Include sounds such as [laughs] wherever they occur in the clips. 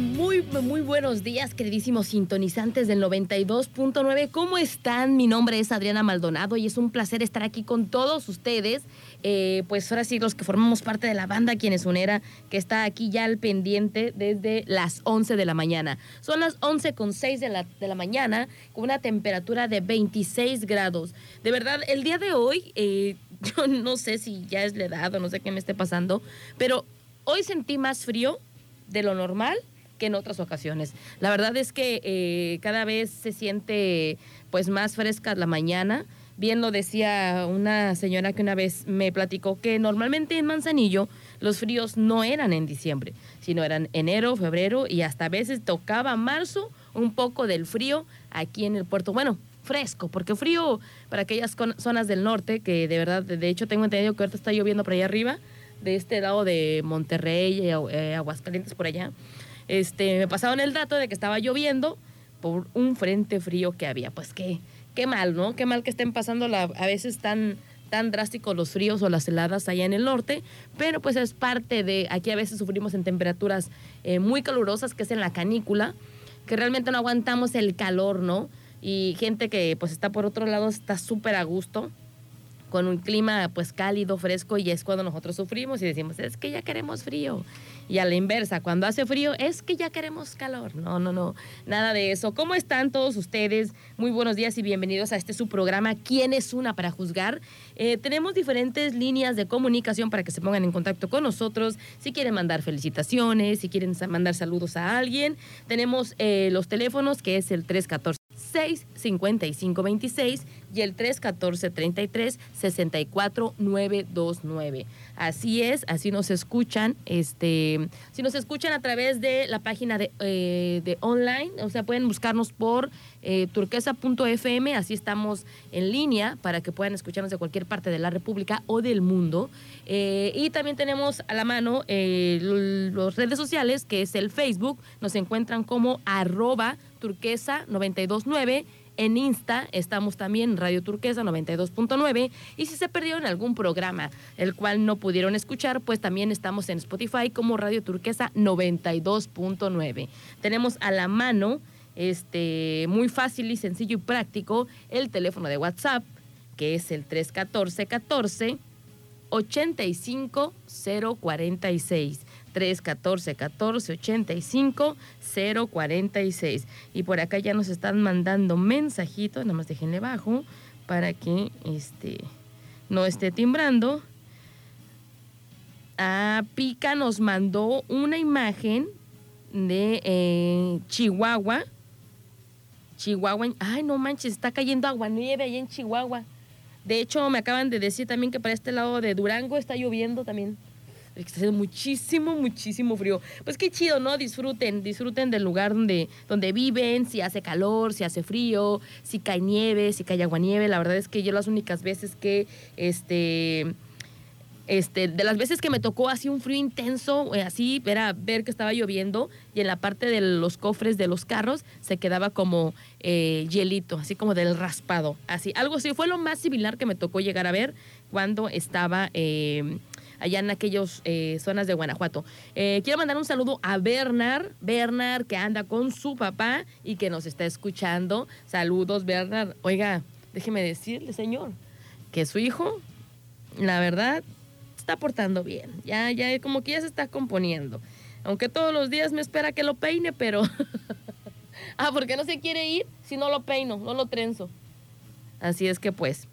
muy, muy buenos días, queridísimos sintonizantes del 92.9. ¿Cómo están? Mi nombre es Adriana Maldonado y es un placer estar aquí con todos ustedes. Eh, pues ahora sí, los que formamos parte de la banda Quienes Unera, que está aquí ya al pendiente desde las 11 de la mañana. Son las 11 con 6 de la, de la mañana, con una temperatura de 26 grados. De verdad, el día de hoy, eh, [laughs] yo no sé si ya es la edad o no sé qué me esté pasando, pero hoy sentí más frío de lo normal que en otras ocasiones. La verdad es que eh, cada vez se siente pues más fresca la mañana. Bien lo decía una señora que una vez me platicó que normalmente en Manzanillo los fríos no eran en diciembre, sino eran enero, febrero y hasta a veces tocaba marzo un poco del frío aquí en el puerto. Bueno, fresco, porque frío para aquellas zonas del norte, que de verdad, de hecho tengo entendido que ahorita está lloviendo por allá arriba, de este lado de Monterrey, eh, eh, Aguascalientes, por allá, este, me pasaron el dato de que estaba lloviendo por un frente frío que había. Pues qué, qué mal, ¿no? Qué mal que estén pasando a veces tan, tan drásticos los fríos o las heladas allá en el norte, pero pues es parte de, aquí a veces sufrimos en temperaturas eh, muy calurosas, que es en la canícula, que realmente no aguantamos el calor, ¿no? Y gente que pues está por otro lado está súper a gusto con un clima pues cálido, fresco y es cuando nosotros sufrimos y decimos, es que ya queremos frío. Y a la inversa, cuando hace frío, es que ya queremos calor. No, no, no, nada de eso. ¿Cómo están todos ustedes? Muy buenos días y bienvenidos a este su programa, ¿Quién es una para juzgar? Eh, tenemos diferentes líneas de comunicación para que se pongan en contacto con nosotros. Si quieren mandar felicitaciones, si quieren mandar saludos a alguien, tenemos eh, los teléfonos que es el 314. 65526 y el 314 33 64 929. Así es, así nos escuchan, este, si nos escuchan a través de la página de, eh, de online, o sea, pueden buscarnos por eh, turquesa.fm, así estamos en línea para que puedan escucharnos de cualquier parte de la República o del mundo. Eh, y también tenemos a la mano eh, las redes sociales, que es el Facebook, nos encuentran como arroba turquesa 929 en Insta estamos también Radio Turquesa 92.9 y si se perdieron algún programa el cual no pudieron escuchar, pues también estamos en Spotify como Radio Turquesa 92.9. Tenemos a la mano este muy fácil y sencillo y práctico el teléfono de WhatsApp que es el 314 14 85 046. 314 14 85 046. Y por acá ya nos están mandando mensajitos, nada más déjenle bajo para que este no esté timbrando. A Pica nos mandó una imagen de eh, Chihuahua. Chihuahua, ay no manches, está cayendo agua nieve ahí en Chihuahua. De hecho, me acaban de decir también que para este lado de Durango está lloviendo también está haciendo muchísimo, muchísimo frío. Pues qué chido, ¿no? Disfruten, disfruten del lugar donde, donde viven, si hace calor, si hace frío, si cae nieve, si cae agua nieve. La verdad es que yo las únicas veces que, este, este, de las veces que me tocó así un frío intenso, eh, así era ver que estaba lloviendo y en la parte de los cofres de los carros se quedaba como eh, hielito, así como del raspado, así. Algo así, fue lo más similar que me tocó llegar a ver cuando estaba... Eh, allá en aquellas eh, zonas de Guanajuato. Eh, quiero mandar un saludo a Bernard, Bernard que anda con su papá y que nos está escuchando. Saludos, Bernard. Oiga, déjeme decirle, señor, que su hijo, la verdad, está portando bien. Ya, ya, como que ya se está componiendo. Aunque todos los días me espera que lo peine, pero... [laughs] ah, porque no se quiere ir si no lo peino, no lo trenzo. Así es que pues,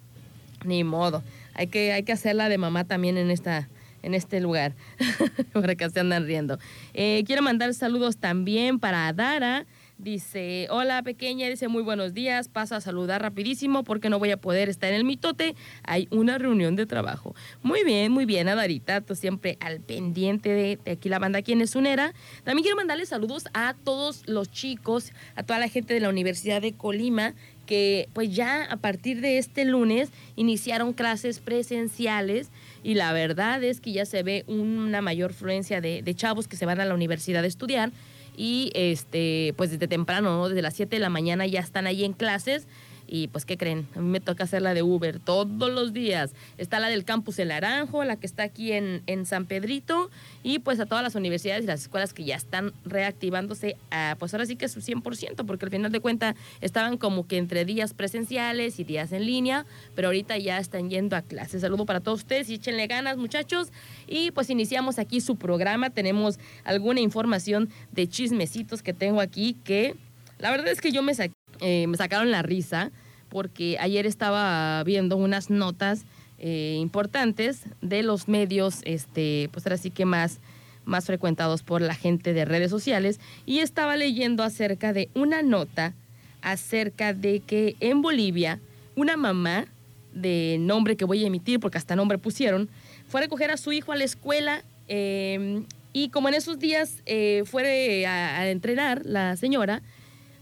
ni modo. Hay que, hay que hacerla de mamá también en esta, en este lugar, [laughs] para que se andan riendo. Eh, quiero mandar saludos también para Dara. Dice, hola pequeña, dice muy buenos días, pasa a saludar rapidísimo porque no voy a poder estar en el mitote, hay una reunión de trabajo. Muy bien, muy bien, Adarita, tú siempre al pendiente de, aquí la banda quien es unera. También quiero mandarle saludos a todos los chicos, a toda la gente de la Universidad de Colima que pues ya a partir de este lunes iniciaron clases presenciales y la verdad es que ya se ve una mayor fluencia de, chavos que se van a la universidad a estudiar y este pues desde temprano, desde las 7 de la mañana ya están ahí en clases. Y pues, ¿qué creen? A mí me toca hacer la de Uber todos los días. Está la del campus El Naranjo, la que está aquí en, en San Pedrito, y pues a todas las universidades y las escuelas que ya están reactivándose, a, pues ahora sí que su 100%, porque al final de cuentas estaban como que entre días presenciales y días en línea, pero ahorita ya están yendo a clases. Saludo para todos ustedes y échenle ganas, muchachos. Y pues iniciamos aquí su programa. Tenemos alguna información de chismecitos que tengo aquí que la verdad es que yo me saqué eh, me sacaron la risa porque ayer estaba viendo unas notas eh, importantes de los medios, este, pues ahora sí que más, más frecuentados por la gente de redes sociales, y estaba leyendo acerca de una nota acerca de que en Bolivia una mamá de nombre que voy a emitir, porque hasta nombre pusieron, fue a recoger a su hijo a la escuela eh, y como en esos días fue a entrenar la señora,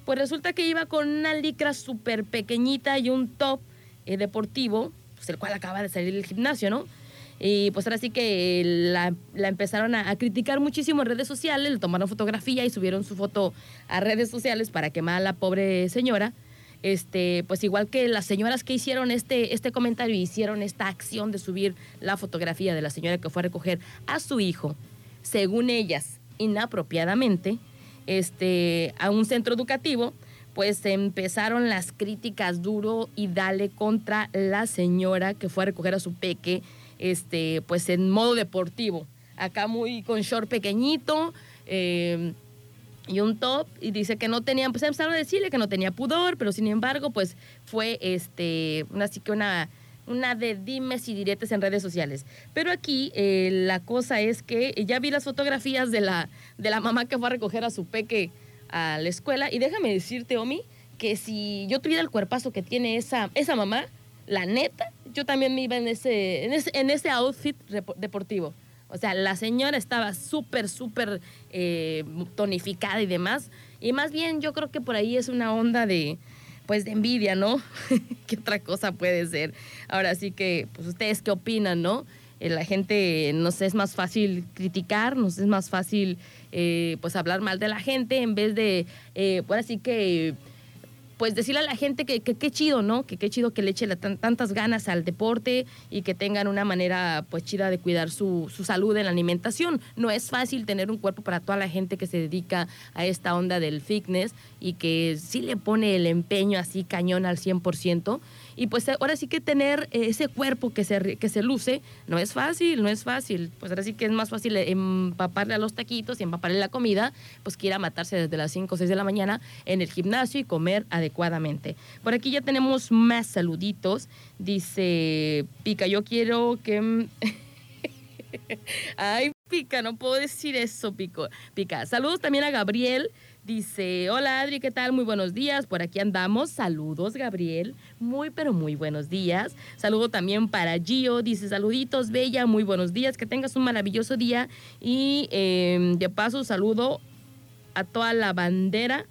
pues resulta que iba con una licra súper pequeñita y un top eh, deportivo, pues el cual acaba de salir del gimnasio, ¿no? Y pues ahora sí que la, empezaron a, criticar muchísimo en redes sociales, le tomaron fotografía y subieron su foto a redes sociales para quemar a la pobre señora. Este, pues igual que las señoras que hicieron este, este comentario, hicieron esta acción de subir la fotografía de la señora que fue a recoger a su hijo, según ellas, inapropiadamente, este, a un centro educativo, pues empezaron las críticas duro y dale contra la señora que fue a recoger a su peque, este, pues en modo deportivo. Acá muy con short pequeñito eh, y un top y dice que no tenía, pues empezaron a decirle que no tenía pudor, pero sin embargo, pues fue este, así que una una de dimes y diretes en redes sociales. Pero aquí eh, la cosa es que ya vi las fotografías de la, de la mamá que fue a recoger a su peque a la escuela y déjame decirte, Omi, que si yo tuviera el cuerpazo que tiene esa, esa mamá, la neta, yo también me iba en ese, en ese, outfit deportivo. O sea, la señora estaba súper, súper eh, tonificada y demás. Y más bien yo creo que por ahí es una onda de, pues de envidia, ¿no? [laughs] ¿Qué otra cosa puede ser? Ahora sí que, pues ustedes qué opinan, ¿no? Eh, la gente nos es más fácil criticar, nos es más fácil eh, pues hablar mal de la gente en vez de, eh, pues así que pues decirle a la gente que qué chido, ¿no? Que qué chido que le eche tantas ganas al deporte y que tengan una manera pues chida de cuidar su, su, salud en la alimentación. No es fácil tener un cuerpo para toda la gente que se dedica a esta onda del fitness y que sí le pone el empeño así cañón al 100%. Y pues ahora sí que tener eh, ese cuerpo que se, que se luce no es fácil, no es fácil. Pues ahora sí que es más fácil empaparle a los taquitos y empaparle la comida, pues que matarse desde las 5 o 6 de la mañana en el gimnasio y comer adecuadamente. Por aquí ya tenemos más saluditos. Dice Pica, yo quiero que... [laughs] Ay, Pica, no puedo decir eso, Pico. Pica. Saludos también a Gabriel. Dice, hola Adri, ¿qué tal? Muy buenos días. Por aquí andamos. Saludos, Gabriel. Muy, pero muy buenos días. Saludo también para Gio. Dice, saluditos, Bella. Muy buenos días. Que tengas un maravilloso día. Y em, de paso, saludo a toda la bandera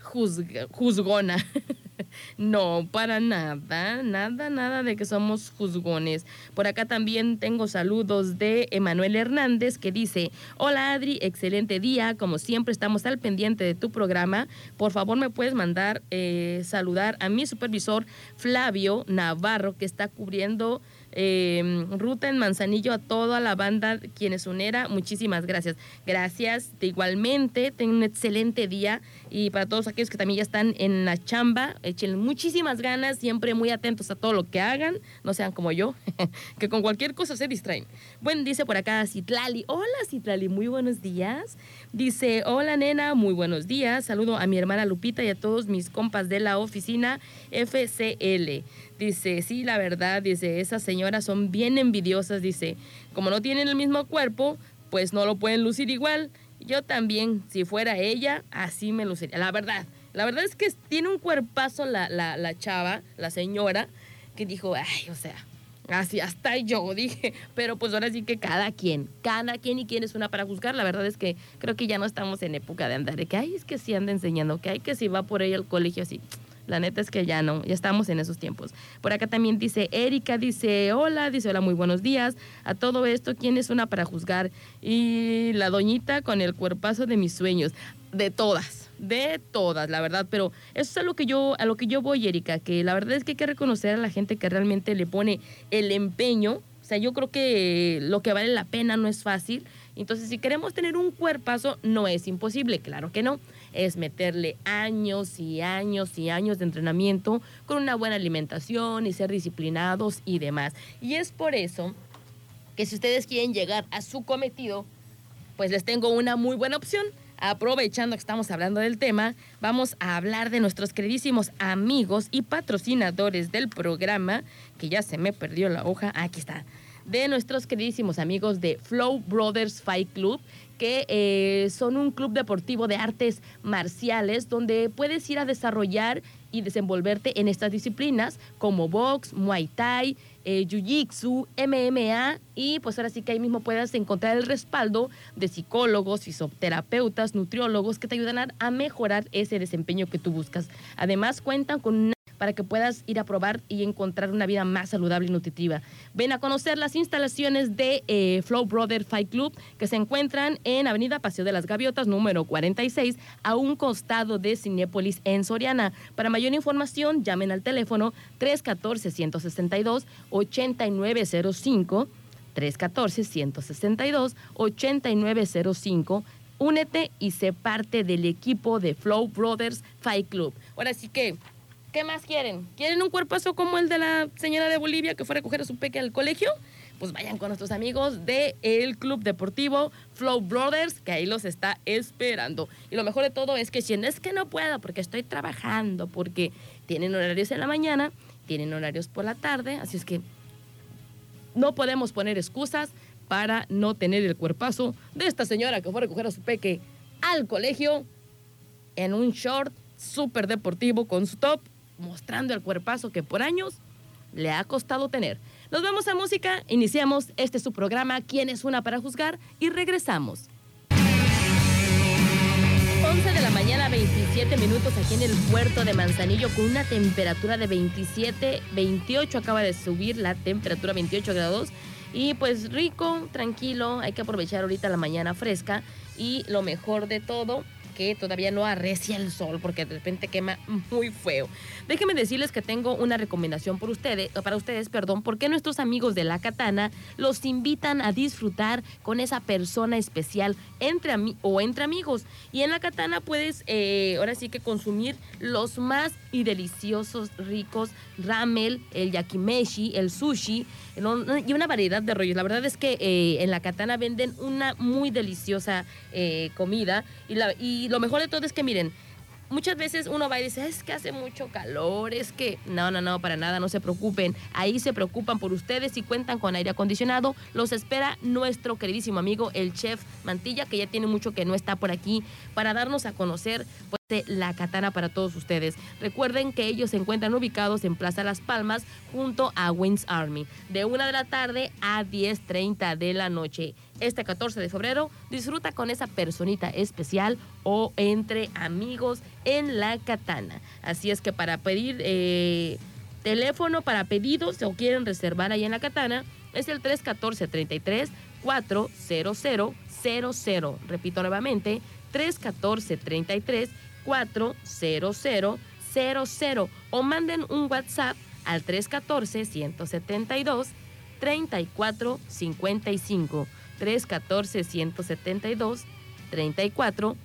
juzgona. [laughs] [laughs] No, para nada, nada, nada de que somos juzgones. Por acá también tengo saludos de Emanuel Hernández que dice, hola Adri, excelente día, como siempre estamos al pendiente de tu programa. Por favor me puedes mandar eh, saludar a mi supervisor Flavio Navarro que está cubriendo eh, ruta en Manzanillo a toda la banda quienes unera. Muchísimas gracias. Gracias igualmente. Ten un excelente día y para todos aquellos que también ya están en la chamba, echen muchísimas ganas, siempre muy atentos a todo lo que hagan, no sean como yo, [laughs] que con cualquier cosa se distraen. Bueno, dice por acá Citlali, hola Citlali, muy buenos días. Dice, hola nena, muy buenos días. Saludo a mi hermana Lupita y a todos mis compas de la oficina FCL. Dice, sí, la verdad, dice, esas señoras son bien envidiosas, dice, como no tienen el mismo cuerpo, pues no lo pueden lucir igual. Yo también, si fuera ella, así me luciría. La verdad, la verdad es que tiene un cuerpazo la, la, la chava, la señora, que dijo, ay, o sea, así hasta yo dije, pero pues ahora sí que cada quien, cada quien y quién es una para juzgar. La verdad es que creo que ya no estamos en época de andar, de que, ay, es que sí anda enseñando, que hay que si va por ahí al colegio así. La neta es que ya no, ya estamos en esos tiempos. Por acá también dice Erika, dice hola, dice hola, muy buenos días. A todo esto, ¿quién es una para juzgar? Y la doñita con el cuerpazo de mis sueños. De todas, de todas, la verdad, pero eso es a lo que yo a lo que yo voy, Erika, que la verdad es que hay que reconocer a la gente que realmente le pone el empeño. O sea, yo creo que lo que vale la pena no es fácil. Entonces, si queremos tener un cuerpazo, no es imposible, claro que no. Es meterle años y años y años de entrenamiento con una buena alimentación y ser disciplinados y demás. Y es por eso que si ustedes quieren llegar a su cometido, pues les tengo una muy buena opción aprovechando que estamos hablando del tema, vamos a hablar de nuestros queridísimos amigos y patrocinadores del programa, que ya se me perdió la hoja, aquí está, de nuestros queridísimos amigos de Flow Brothers Fight Club, que eh, son un club deportivo de artes marciales donde puedes ir a desarrollar y desenvolverte en estas disciplinas como box, muay thai, eh, jiu-jitsu, MMA y pues ahora sí que ahí mismo puedas encontrar el respaldo de psicólogos, fisioterapeutas, nutriólogos que te ayudan a mejorar ese desempeño que tú buscas. Además cuentan con una para que puedas ir a probar y encontrar una vida más saludable y nutritiva. Ven a conocer las instalaciones de eh, Flow Brother Fight Club que se encuentran en Avenida Paseo de las Gaviotas, número 46, a un costado de Cinépolis en Soriana. Para mayor información, llamen al teléfono 314-162-8905. 314-162-8905. Únete y sé parte del equipo de Flow Brothers Fight Club. Ahora sí que ¿Qué más quieren? ¿Quieren un cuerpazo como el de la señora de Bolivia que fue a recoger a su peque al colegio? Pues vayan con nuestros amigos el Club Deportivo Flow Brothers, que ahí los está esperando. Y lo mejor de todo es que si es que no puedo, porque estoy trabajando, porque tienen horarios en la mañana, tienen horarios por la tarde, así es que no podemos poner excusas para no tener el cuerpazo de esta señora que fue a recoger a su peque al colegio en un short súper deportivo con su top mostrando el cuerpazo que por años le ha costado tener. Nos vemos a música, iniciamos este su programa ¿Quién es una para juzgar? y regresamos. 11 de la mañana, 27 minutos aquí en el puerto de Manzanillo con una temperatura de 27, 28, acaba de subir la temperatura 28 grados. Y pues rico, tranquilo, hay que aprovechar ahorita la mañana fresca y lo mejor de todo que todavía no arrecia el sol porque de repente quema muy feo. Déjenme decirles que tengo una recomendación por ustedes, para ustedes, perdón, porque nuestros amigos de La Katana los invitan a disfrutar con esa persona especial entre o entre amigos. Y en La Katana puedes eh, ahora sí que consumir los más y deliciosos, ricos ramel, el yakimeshi, el sushi y una variedad de rollos. La verdad es que eh, en La Katana venden una muy deliciosa eh, comida y, la, y lo mejor de todo es que miren, muchas veces uno va y dice, es que hace mucho calor, es que no, no, no, para nada, no se preocupen. Ahí se preocupan por ustedes y cuentan con aire acondicionado. Los espera nuestro queridísimo amigo, el chef Mantilla, que ya tiene mucho que no está por aquí, para darnos a conocer pues, la katana para todos ustedes. Recuerden que ellos se encuentran ubicados en Plaza Las Palmas junto a Wings Army, de una de la tarde a 10.30 de la noche este 14 de febrero, disfruta con esa personita especial o entre amigos en la katana. Así es que para pedir eh, teléfono para pedidos o quieren reservar ahí en la katana, es el 314-33 400 00. Repito nuevamente, 314-33 400 00 o manden un WhatsApp al 314 172 3455 314 172 34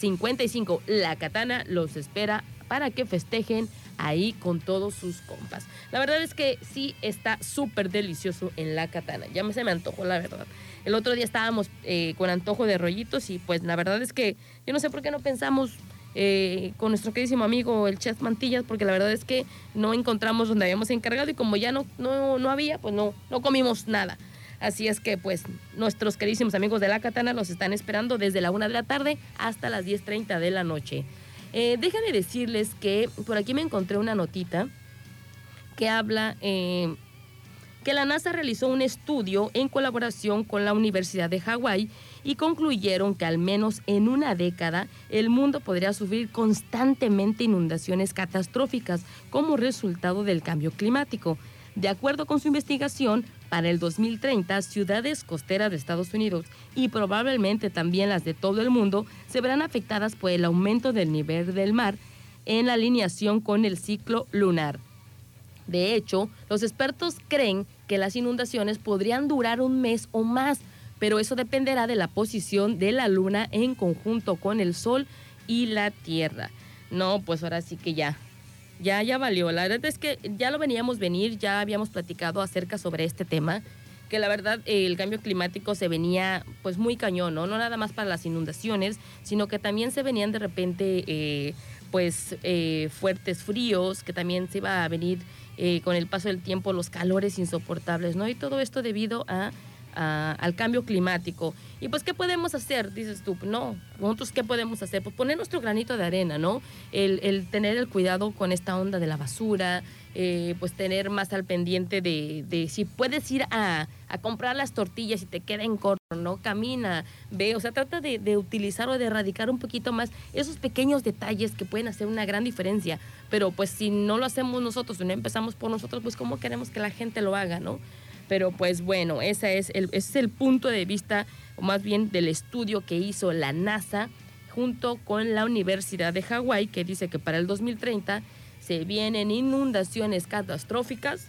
55. La Katana los espera para que festejen ahí con todos sus compas. La verdad es que sí está súper delicioso en la Katana. Ya se me antojó, la verdad. El otro día estábamos eh, con antojo de rollitos y pues la verdad es que yo no sé por qué no pensamos eh, con nuestro queridísimo amigo el chef Mantillas, porque la verdad es que no encontramos donde habíamos encargado y como ya no, no, no había, pues no, no comimos nada. Así es que pues nuestros queridísimos amigos de La Katana los están esperando desde la una de la tarde hasta las 10.30 de la noche. Eh, déjenme decirles que por aquí me encontré una notita que habla eh, que la NASA realizó un estudio en colaboración con la Universidad de Hawái y concluyeron que al menos en una década el mundo podría sufrir constantemente inundaciones catastróficas como resultado del cambio climático. De acuerdo con su investigación, para el 2030, ciudades costeras de Estados Unidos y probablemente también las de todo el mundo se verán afectadas por el aumento del nivel del mar en alineación con el ciclo lunar. De hecho, los expertos creen que las inundaciones podrían durar un mes o más, pero eso dependerá de la posición de la luna en conjunto con el sol y la tierra. No, pues ahora sí que ya, ya, ya valió. La verdad es que ya lo veníamos venir, ya habíamos platicado acerca sobre este tema, que la verdad el cambio climático se venía pues muy cañón, ¿no? No nada más para las inundaciones, sino que también se venían de repente eh, pues eh, fuertes fríos, que también se iba a venir eh, con el paso del tiempo los calores insoportables, ¿no? Y todo esto debido a al cambio climático. Y pues, ¿qué podemos hacer? Dices tú, no, nosotros qué podemos hacer? Pues poner nuestro granito de arena, ¿no? El, tener el cuidado con esta onda de la basura, eh, pues tener más al pendiente de, si puedes ir a, comprar las tortillas y te queden corto, ¿no? Camina, ve, o sea, trata de, de, utilizar o de erradicar un poquito más esos pequeños detalles que pueden hacer una gran diferencia. Pero pues si no lo hacemos nosotros, si no empezamos por nosotros, pues ¿cómo queremos que la gente lo haga, ¿no? Pero pues bueno, ese es el, es el punto de vista, o más bien del estudio que hizo la NASA junto con la Universidad de Hawái, que dice que para el 2030 se vienen inundaciones catastróficas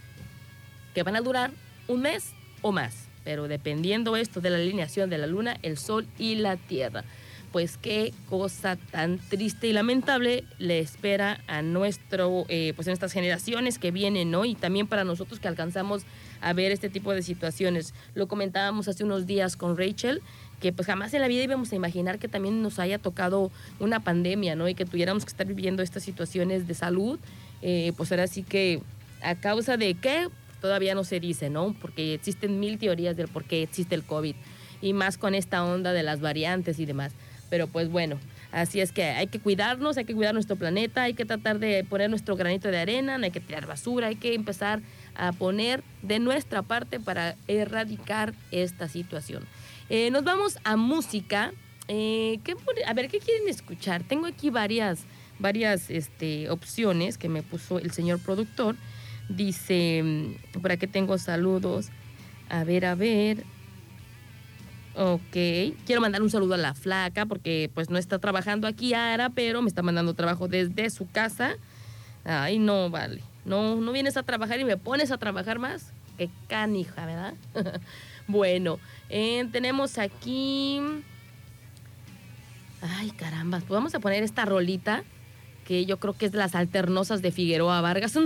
que van a durar un mes o más, pero dependiendo esto de la alineación de la Luna, el Sol y la Tierra. Pues qué cosa tan triste y lamentable le espera a nuestro, eh, pues en estas generaciones que vienen, ¿no? Y también para nosotros que alcanzamos a ver este tipo de situaciones. Lo comentábamos hace unos días con Rachel, que pues jamás en la vida íbamos a imaginar que también nos haya tocado una pandemia, ¿no? Y que tuviéramos que estar viviendo estas situaciones de salud, eh, pues ahora sí que a causa de qué, todavía no se dice, ¿no? Porque existen mil teorías del por qué existe el COVID y más con esta onda de las variantes y demás. Pero pues bueno, así es que hay que cuidarnos, hay que cuidar nuestro planeta, hay que tratar de poner nuestro granito de arena, no hay que tirar basura, hay que empezar a poner de nuestra parte para erradicar esta situación. Eh, nos vamos a música. Eh, a ver, ¿qué quieren escuchar? Tengo aquí varias, varias este, opciones que me puso el señor productor. Dice, mm, por aquí tengo saludos. A ver, a ver. Ok, quiero mandar un saludo a la flaca porque pues no está trabajando aquí ahora, pero me está mandando trabajo desde su casa. Ay, no, vale. No, no vienes a trabajar y me pones a trabajar más. Qué canija, ¿verdad? [laughs] bueno, eh, tenemos aquí... Ay, caramba, pues vamos a poner esta rolita que yo creo que es de las alternosas de Figueroa Vargas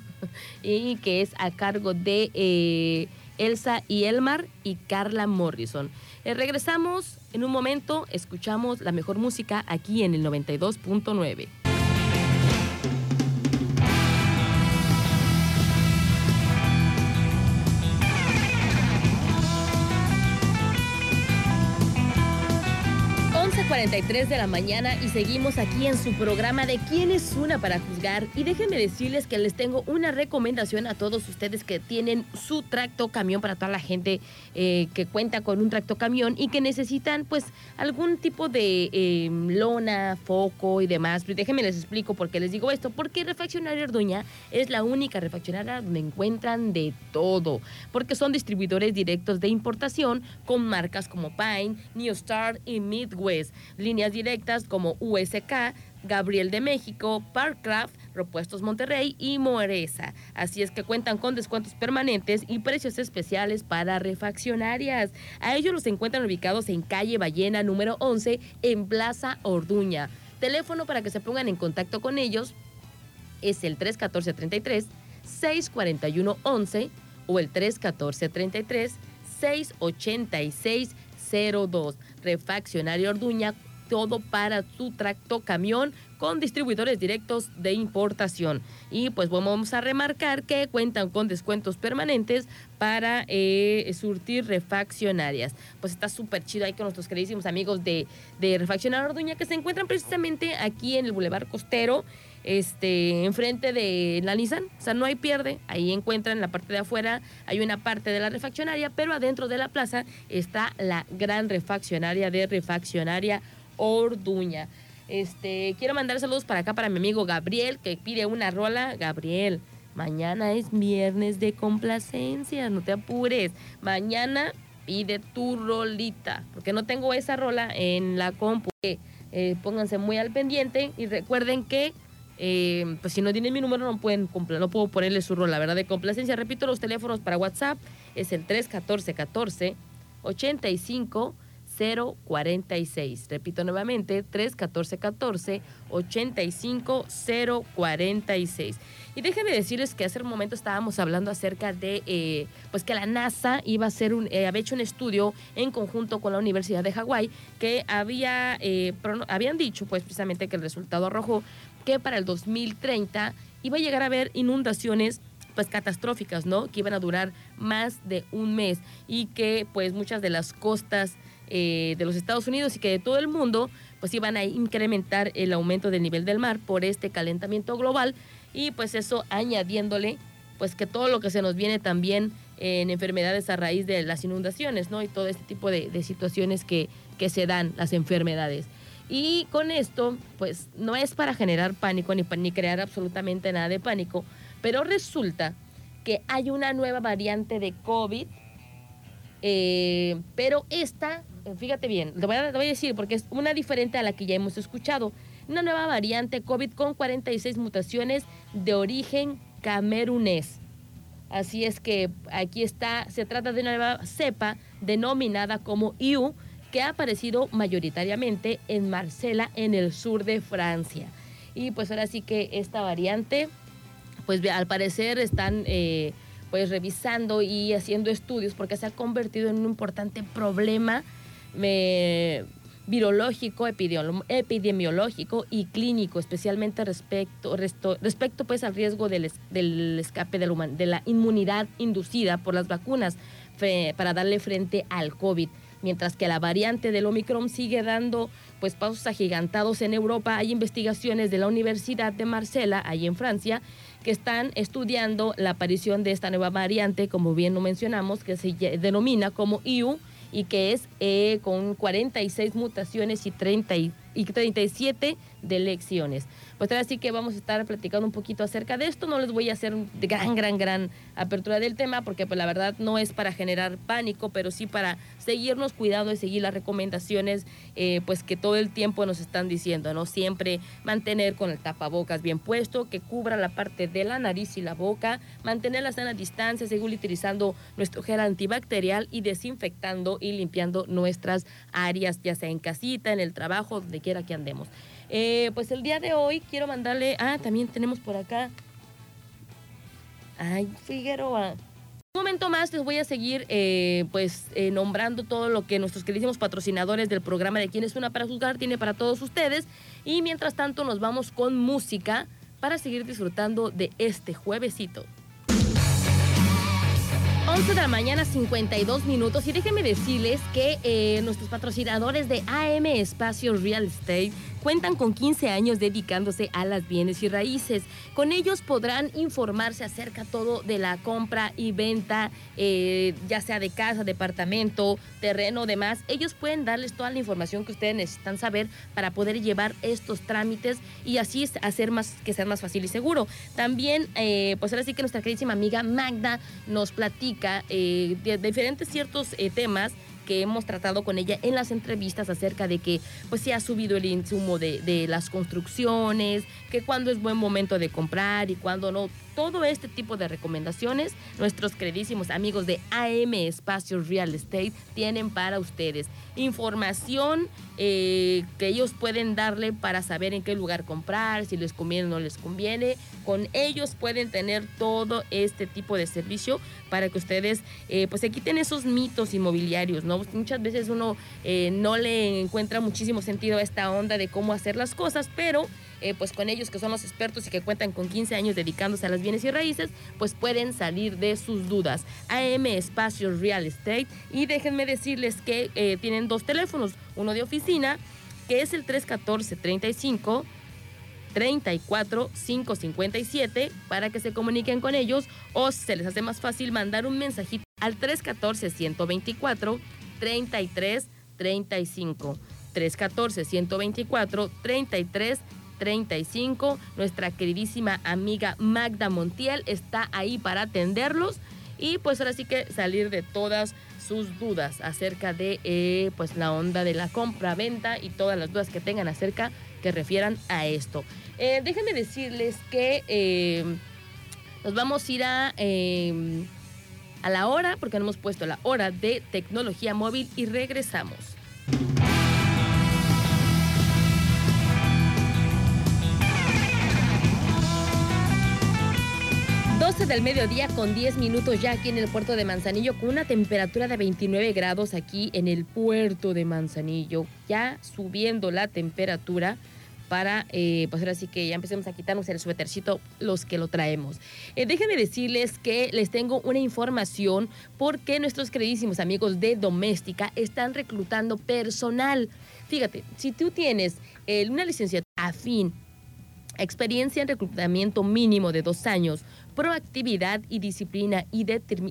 [laughs] y que es a cargo de eh, Elsa y Elmar y Carla Morrison. Eh, regresamos en un momento, escuchamos la mejor música aquí en el 92.9. 43 de la mañana y seguimos aquí en su programa de ¿Quién es una para juzgar? Y déjenme decirles que les tengo una recomendación a todos ustedes que tienen su tracto camión para toda la gente eh, que cuenta con un tracto camión y que necesitan pues algún tipo de em, lona, foco y demás. Déjenme les explico por qué les digo esto. Porque Refaccionaria Orduña es la única refaccionaria donde encuentran de todo. Porque son distribuidores directos de importación con marcas como Pine, New Star y Midwest líneas directas como USK, Gabriel de México, Parkcraft, Repuestos Monterrey y Moresa. Así es que cuentan con descuentos permanentes y precios especiales para refaccionarias. A ellos los encuentran ubicados en calle Ballena número 11 en Plaza Orduña. Teléfono para que se pongan en contacto con ellos es el 314-33 641-11 o el 314-33 686 02. Refaccionario Orduña, todo para tu tracto camión con distribuidores directos de importación. Y pues vamos a remarcar que cuentan con descuentos permanentes para eh, surtir refaccionarias. Pues está súper chido ahí con nuestros queridísimos amigos de, de Refaccionario Orduña que se encuentran precisamente aquí en el Boulevard Costero este, enfrente de la Nissan. O sea, no hay pierde. Ahí encuentran en la parte de afuera, hay una parte de la refaccionaria, pero adentro de la plaza está la gran refaccionaria de Refaccionaria Orduña. Este, quiero mandar saludos para acá para mi amigo Gabriel, que pide una rola. Gabriel, Mañana es viernes de complacencia, no te apures. Mañana pide tu rolita, porque no tengo esa rola en la compu. Eh, pónganse muy al pendiente y recuerden que eh, pues si no tienen mi número no pueden no puedo ponerle su rola, ¿verdad? De complacencia. Repito, los teléfonos para WhatsApp es el 314 14 85 046. Repito nuevamente, 314 14 85 046. Y déjenme decirles que hace un momento estábamos hablando acerca de eh, pues que la NASA iba a hacer un, eh, había hecho un estudio en conjunto con la Universidad de Hawái que había, eh, habían dicho pues precisamente que el resultado arrojó que para el 2030 iba a llegar a haber inundaciones pues catastróficas, ¿no? Que iban a durar más de un mes y que pues muchas de las costas de los Estados Unidos y que de todo el mundo pues iban a incrementar el aumento del nivel del mar por este calentamiento global y pues eso añadiéndole pues que todo lo que se nos viene también en enfermedades a raíz de las inundaciones, ¿no? Y todo este tipo de, situaciones que, que, se dan, las enfermedades. Y con esto, pues no es para generar pánico ni, ni crear absolutamente nada de pánico, pero resulta que hay una nueva variante de COVID, eh, pero esta, fíjate bien, lo voy, a, lo voy a decir porque es una diferente a la que ya hemos escuchado una nueva variante COVID con 46 mutaciones de origen camerunés. Así es que aquí está, se trata de una nueva cepa denominada como IU, que ha aparecido mayoritariamente en Marsella, en el sur de Francia. Y pues ahora sí que esta variante, pues al parecer están eh, pues revisando y haciendo estudios porque se ha convertido en un importante problema. Me, virológico, epidemiológico y clínico, especialmente respecto, respecto pues al riesgo del, del escape de la, de la, inmunidad inducida por las vacunas para darle frente al COVID. Mientras que la variante del Omicron sigue dando pues pasos agigantados en Europa, hay investigaciones de la Universidad de Marsella, ahí en Francia, que están estudiando la aparición de esta nueva variante, como bien lo mencionamos, que se denomina como IU, y que es eh, con 46 mutaciones y, 30 y, y 37 de lecciones. Pues ahora sí que vamos a estar platicando un poquito acerca de esto. No les voy a hacer de gran, gran, gran apertura del tema porque pues la verdad no es para generar pánico, pero sí para seguirnos cuidando y seguir las recomendaciones eh, pues que todo el tiempo nos están diciendo, ¿no? Siempre mantener con el tapabocas bien puesto, que cubra la parte de la nariz y la boca, mantener la sana distancia, seguir utilizando nuestro gel antibacterial y desinfectando y limpiando nuestras áreas, ya sea en casita, en el trabajo, donde quiera que andemos. Eh, pues el día de hoy quiero mandarle. Ah, también tenemos por acá. Ay, Figueroa. Un momento más les voy a seguir eh, pues eh, nombrando todo lo que nuestros queridísimos patrocinadores del programa de Quién es una para juzgar tiene para todos ustedes. Y mientras tanto nos vamos con música para seguir disfrutando de este juevesito. 11 de la mañana, 52 minutos. Y déjenme decirles que nuestros patrocinadores de AM Espacio Real Estate cuentan con 15 años dedicándose a las bienes y raíces. Con ellos podrán informarse acerca todo de la compra y venta, eh, ya sea de casa, departamento, terreno, demás. Ellos pueden darles toda la información que ustedes necesitan saber para poder llevar estos trámites y así hacer más que sea más fácil y seguro. También, eh, pues ahora sí que nuestra queridísima amiga Magda nos platica eh, de, diferentes ciertos temas que hemos tratado con ella en las entrevistas acerca de que pues se ha subido el insumo de, de las construcciones, que cuándo es buen momento de comprar y cuándo no. Todo este tipo de recomendaciones nuestros queridísimos amigos de AM Espacios Real Estate tienen para ustedes. Información eh, que ellos pueden darle para saber en qué lugar comprar, si les conviene o no les conviene. Con ellos pueden tener todo este tipo de servicio para que ustedes eh, pues se quiten esos mitos inmobiliarios, ¿no? Muchas veces uno eh, no le encuentra muchísimo sentido a esta onda de cómo hacer las cosas, pero eh, pues con ellos que son los expertos y que cuentan con 15 años dedicándose a las bienes y raíces, pues pueden salir de sus dudas. AM Espacios Real Estate y déjenme decirles que eh, tienen dos teléfonos, uno de oficina que es el 314 35 34 557 para que se comuniquen con ellos o se les hace más fácil mandar un mensajito al 314 124 33 35 314 124 33 35. Nuestra queridísima amiga Magda Montiel está ahí para atenderlos y pues ahora sí que salir de todas sus dudas acerca de eh, pues la onda de la compra, venta y todas las dudas que tengan acerca que refieran a esto. Eh, déjenme decirles que eh, nos vamos a ir a, a la hora, porque no hemos puesto la hora de tecnología móvil y regresamos. 12 del mediodía con 10 minutos ya aquí en el puerto de Manzanillo con una temperatura de 29 grados aquí en el puerto de Manzanillo. Ya subiendo la temperatura para, eh, pues ahora sí que ya empecemos a quitarnos el suétercito los que lo traemos. Eh, déjenme decirles que les tengo una información porque nuestros queridísimos amigos de Doméstica están reclutando personal. Fíjate, si tú tienes eh, una licenciatura afín, experiencia en reclutamiento mínimo de dos años, proactividad y disciplina y,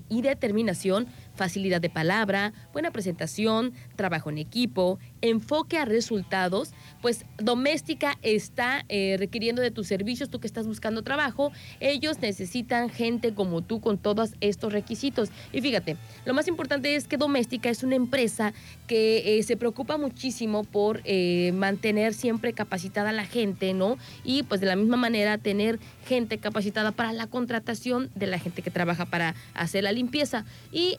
y, determinación, facilidad de palabra, buena presentación, trabajo en equipo, enfoque a resultados, pues Doméstica está eh, requiriendo de tus servicios, tú que estás buscando trabajo, ellos necesitan gente como tú con todos estos requisitos. Y fíjate, lo más importante es que Doméstica es una empresa que eh, se preocupa muchísimo por eh, mantener siempre capacitada a la gente, ¿no? Y pues de la misma manera tener gente capacitada para la contratación de la gente que trabaja para hacer la limpieza. Y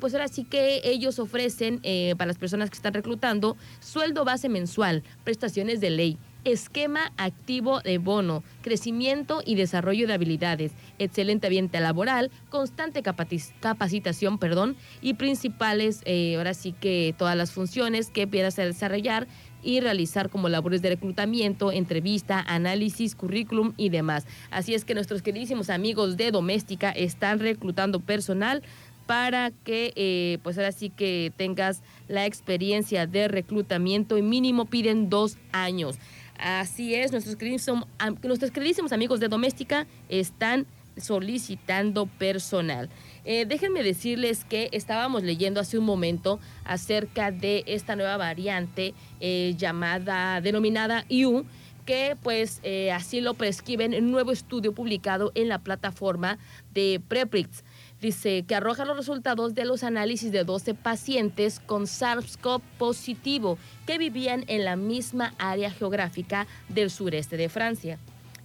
pues ahora sí que ellos ofrecen para las personas que están reclutando sueldo base mensual, prestaciones de ley, esquema activo de bono, crecimiento y desarrollo de habilidades, excelente ambiente laboral, constante capacitación, perdón, y principales, eh, ahora sí que todas las funciones que puedas desarrollar y realizar como labores de reclutamiento, entrevista, análisis, currículum y demás. Así es que nuestros queridísimos amigos de Doméstica están reclutando personal para que pues pues ahora sí que tengas la experiencia de reclutamiento y mínimo piden dos años. Así es, nuestros queridísimos, nuestros queridísimos amigos de Doméstica están solicitando personal. Eh, déjenme decirles que estábamos leyendo hace un momento acerca de esta nueva variante eh, llamada, denominada IU, que pues eh, así lo prescriben en un nuevo estudio publicado en la plataforma de Preprix dice que arroja los resultados de los análisis de 12 pacientes con SARS-CoV positivo que vivían en la misma área geográfica del sureste de Francia.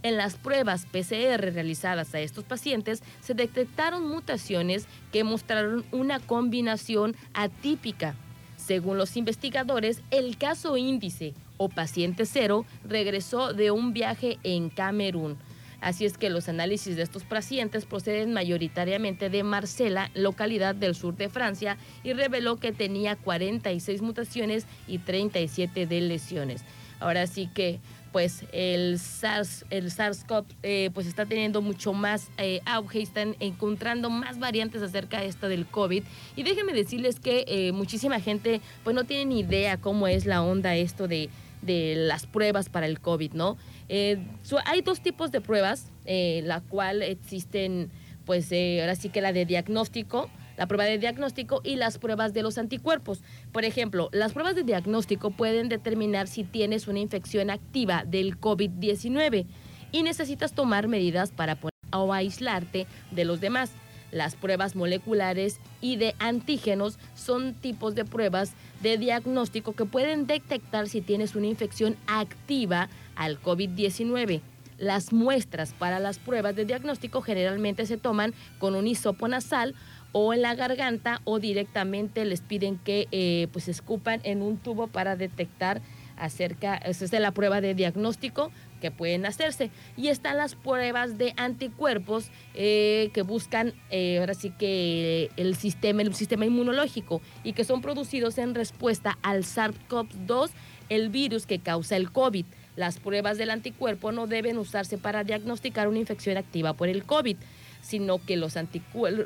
En las pruebas PCR realizadas a estos pacientes se detectaron mutaciones que mostraron una combinación atípica. Según los investigadores, el caso índice o paciente cero regresó de un viaje en Camerún Así es que los análisis de estos pacientes proceden mayoritariamente de Marsella, localidad del sur de Francia, y reveló que tenía 46 mutaciones y 37 de lesiones. Ahora sí que pues el SARS, el SARS-CoV eh, pues está teniendo mucho más eh, auge y están encontrando más variantes acerca de esta del COVID. Y déjenme decirles que eh, muchísima gente pues no tiene ni idea cómo es la onda esto de, de las pruebas para el COVID, ¿no? Eh, hay dos tipos de pruebas, eh, la cual existen, pues eh, ahora sí que la de diagnóstico, la prueba de diagnóstico y las pruebas de los anticuerpos. Por ejemplo, las pruebas de diagnóstico pueden determinar si tienes una infección activa del COVID-19 y necesitas tomar medidas para poner o aislarte de los demás. Las pruebas moleculares y de antígenos son tipos de pruebas de diagnóstico que pueden detectar si tienes una infección activa al COVID-19. Las muestras para las pruebas de diagnóstico generalmente se toman con un hisopo nasal o en la garganta o directamente les piden que eh, pues escupan en un tubo para detectar acerca, esa es la prueba de diagnóstico que pueden hacerse. Y están las pruebas de anticuerpos eh, que buscan eh, ahora sí que el sistema, el sistema inmunológico y que son producidos en respuesta al SARS-CoV-2, el virus que causa el COVID. Las pruebas del anticuerpo no deben usarse para diagnosticar una infección activa por el COVID sino que los,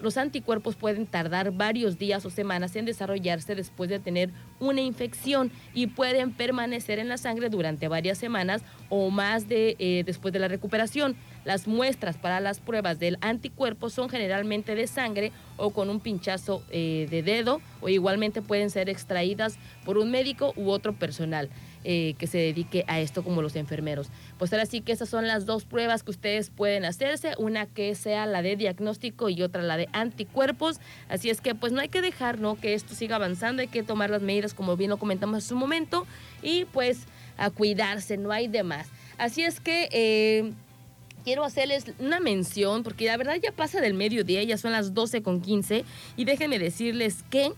los anticuerpos pueden tardar varios días o semanas en desarrollarse después de tener una infección y pueden permanecer en la sangre durante varias semanas o más de, eh, después de la recuperación. Las muestras para las pruebas del anticuerpo son generalmente de sangre o con un pinchazo eh, de dedo o igualmente pueden ser extraídas por un médico u otro personal. Eh, que se dedique a esto como los enfermeros. Pues ahora sí que esas son las dos pruebas que ustedes pueden hacerse, una que sea la de diagnóstico y otra la de anticuerpos. Así es que pues no hay que dejar ¿no? que esto siga avanzando, hay que tomar las medidas como bien lo comentamos hace un momento y pues a cuidarse, no hay de más. Así es que... Eh, quiero hacerles una mención, porque la verdad ya pasa del mediodía, ya son las 12 con 15, y déjenme decirles que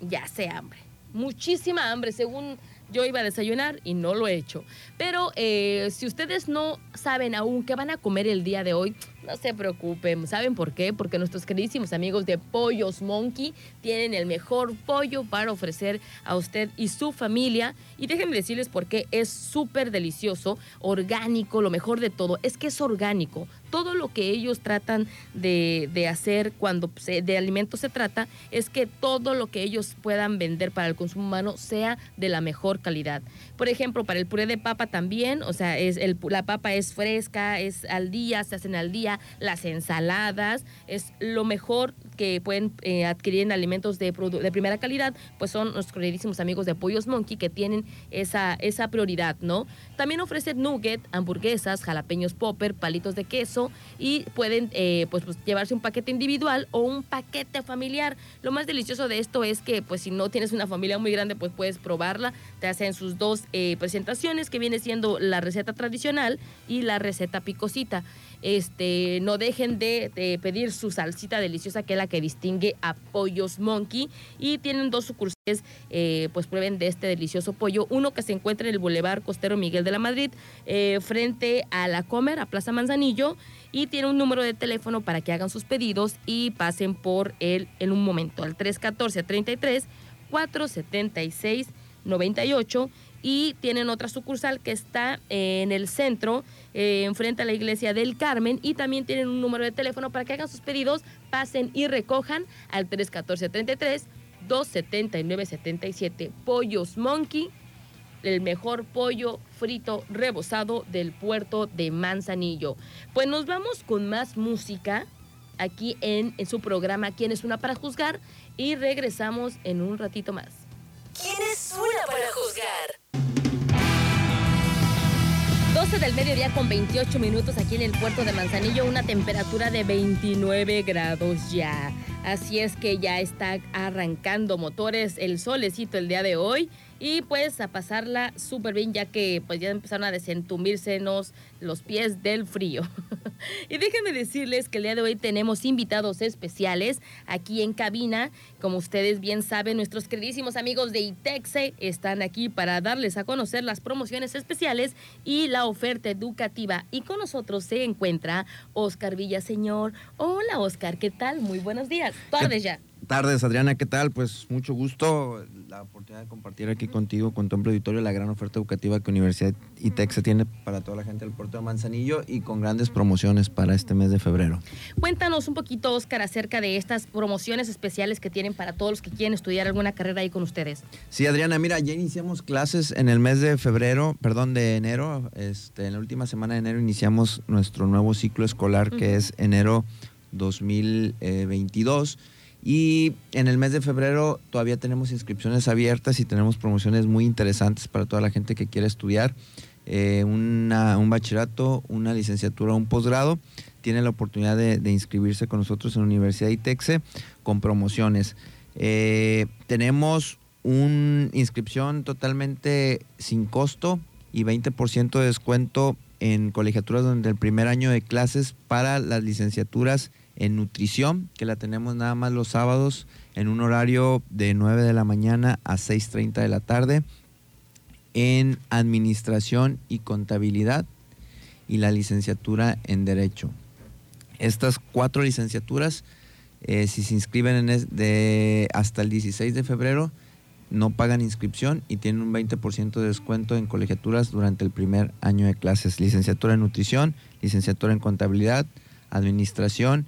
ya sé hambre. Muchísima hambre, según yo iba a desayunar y no lo he hecho. Pero eh, si ustedes no saben aún qué van a comer el día de hoy, no se preocupen. ¿Saben por qué? Porque nuestros queridísimos amigos de Pollos Monkey tienen el mejor pollo para ofrecer a usted y su familia. Y déjenme decirles por qué es súper delicioso, orgánico, lo mejor de todo es que es orgánico. Todo lo que ellos tratan de, de hacer cuando de alimentos se trata es que todo lo que ellos puedan vender para el consumo humano sea de la mejor calidad. Por ejemplo, para el puré de papa también, o sea, es el, la papa es fresca, es al día, se hacen al día, las ensaladas, es lo mejor que pueden eh, adquirir en alimentos de, de primera calidad, pues son nuestros queridísimos amigos de Pollos Monkey que tienen esa, esa prioridad, ¿no? También ofrecen nugget, hamburguesas, jalapeños popper, palitos de queso y pueden eh, pues, pues, llevarse un paquete individual o un paquete familiar. Lo más delicioso de esto es que pues si no tienes una familia muy grande, pues puedes probarla. Te hacen sus dos eh, presentaciones que viene siendo la receta tradicional y la receta picosita. Este, no dejen de, pedir su salsita deliciosa que es la que distingue a Pollos Monkey. Y tienen dos sucursales, eh, pues prueben de este delicioso pollo. Uno que se encuentra en el Boulevard Costero Miguel de la Madrid, eh, frente a la Comer, a Plaza Manzanillo, y tiene un número de teléfono para que hagan sus pedidos y pasen por él en un momento, al 314 33 476 98 y tienen otra sucursal que está en el centro, eh, enfrente a la iglesia del Carmen y también tienen un número de teléfono para que hagan sus pedidos, pasen y recojan al 314-33 279-77. Pollos Monkey, el mejor pollo frito rebozado del puerto de Manzanillo. Pues nos vamos con más música aquí en su programa ¿Quién es una para juzgar? Y regresamos en un ratito más. ¿Quién es una para juzgar? 12 del mediodía con 28 minutos aquí en el puerto de Manzanillo, una temperatura de 29 grados ya. Así es que ya está arrancando motores el solecito el día de hoy y pues a pasarla súper bien ya que pues ya empezaron a desentumírsenos los pies del frío. [laughs] y déjenme decirles que el día de hoy tenemos invitados especiales aquí en cabina. Como ustedes bien saben, nuestros queridísimos amigos de ITEXE están aquí para darles a conocer las promociones especiales y la oferta educativa. Y con nosotros se encuentra Oscar Villaseñor. Hola Oscar, ¿qué tal? Muy buenos días. Tardes ya tardes, Adriana, ¿qué tal? Pues mucho gusto la oportunidad de compartir aquí contigo, con tu amplio auditorio, la gran oferta educativa que Universidad ITEC se tiene para toda la gente del puerto de Manzanillo y con grandes promociones para este mes de febrero. Cuéntanos un poquito, Oscar, acerca de estas promociones especiales que tienen para todos los que quieren estudiar alguna carrera ahí con ustedes. Sí, Adriana, mira, ya iniciamos clases en el mes de febrero, perdón, de enero. Este, en la última semana de enero iniciamos nuestro nuevo ciclo escolar que es enero 2022 y en el mes de febrero todavía tenemos inscripciones abiertas y tenemos promociones muy interesantes para toda la gente que quiere estudiar eh, un bachillerato, una licenciatura, un posgrado. Tiene la oportunidad de, inscribirse con nosotros en la Universidad ITEXE con promociones. Eh, tenemos una inscripción totalmente sin costo y 20% de descuento en colegiaturas donde el primer año de clases para las licenciaturas en nutrición, que la tenemos nada más los sábados en un horario de 9 de la mañana a 6.30 de la tarde, en administración y contabilidad y la licenciatura en derecho. Estas cuatro licenciaturas, eh, si se inscriben en de hasta el 16 de febrero, no pagan inscripción y tienen un 20% de descuento en colegiaturas durante el primer año de clases. Licenciatura en nutrición, licenciatura en contabilidad, administración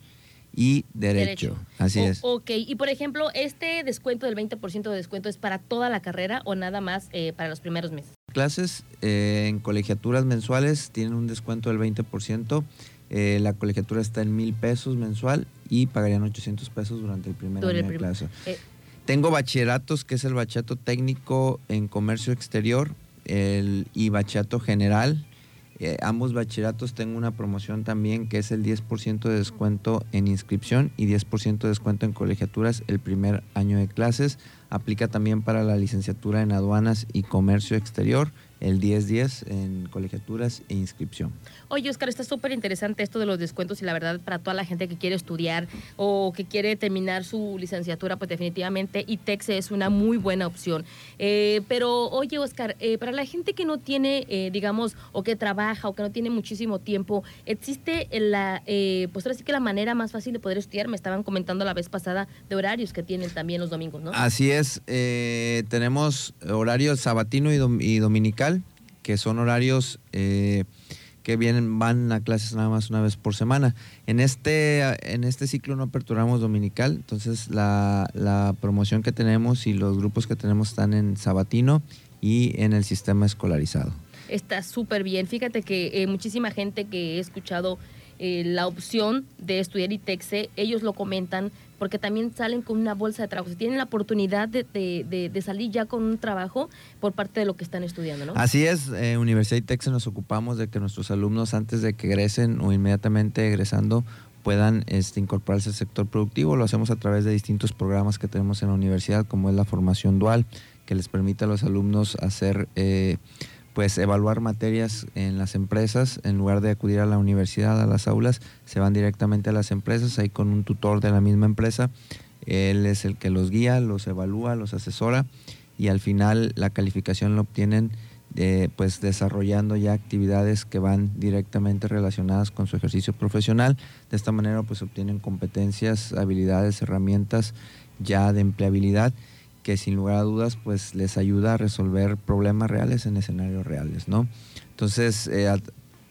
y derecho. Así es. Ok, y por ejemplo, ¿este descuento del 20% de descuento es para toda la carrera o nada más eh, para los primeros meses? Clases eh, en colegiaturas mensuales tienen un descuento del 20%. Eh, la colegiatura está en mil pesos mensual y pagarían 800 pesos durante el primer año de clase. Tengo bachilleratos, que es el bachillerato técnico en comercio exterior, el, y bachillerato general. Eh, ambos bachilleratos tengo una promoción también que es el 10% de descuento en inscripción y 10% de descuento en colegiaturas el primer año de clases. Aplica también para la licenciatura en aduanas y comercio exterior el 10-10 en colegiaturas e inscripción. Oye, Oscar, está súper interesante esto de los descuentos y la verdad para toda la gente que quiere estudiar o que quiere terminar su licenciatura, pues definitivamente ITEX es una muy buena opción. Eh, pero oye, Oscar, eh, para la gente que no tiene, eh, digamos, o que trabaja o que no tiene muchísimo tiempo, ¿existe la, pues ahora sí que la manera más fácil de poder estudiar? Me estaban comentando la vez pasada de horarios que tienen también los domingos, ¿no? Así es, tenemos horarios sabatino y dominical que son horarios eh, que vienen, van a clases nada más una vez por semana. En este, en este ciclo no aperturamos dominical, entonces la, promoción que tenemos y los grupos que tenemos están en sabatino y en el sistema escolarizado. Está súper bien. Fíjate que eh, muchísima gente que he escuchado eh, la opción de estudiar ITEXE, ellos lo comentan porque también salen con una bolsa de trabajo. Si tienen la oportunidad de, salir ya con un trabajo por parte de lo que están estudiando, ¿no? Así es, eh, Universidad ITEXE nos ocupamos de que nuestros alumnos antes de que egresen o inmediatamente egresando puedan este, incorporarse al sector productivo. Lo hacemos a través de distintos programas que tenemos en la universidad, como es la formación dual, que les permite a los alumnos hacer... Eh, pues evaluar materias en las empresas, en lugar de acudir a la universidad, a las aulas, se van directamente a las empresas, ahí con un tutor de la misma empresa. Él es el que los guía, los evalúa, los asesora y al final la calificación la obtienen eh, pues desarrollando ya actividades que van directamente relacionadas con su ejercicio profesional. De esta manera pues obtienen competencias, habilidades, herramientas ya de empleabilidad que sin lugar a dudas pues les ayuda a resolver problemas reales en escenarios reales, ¿no? Entonces, eh,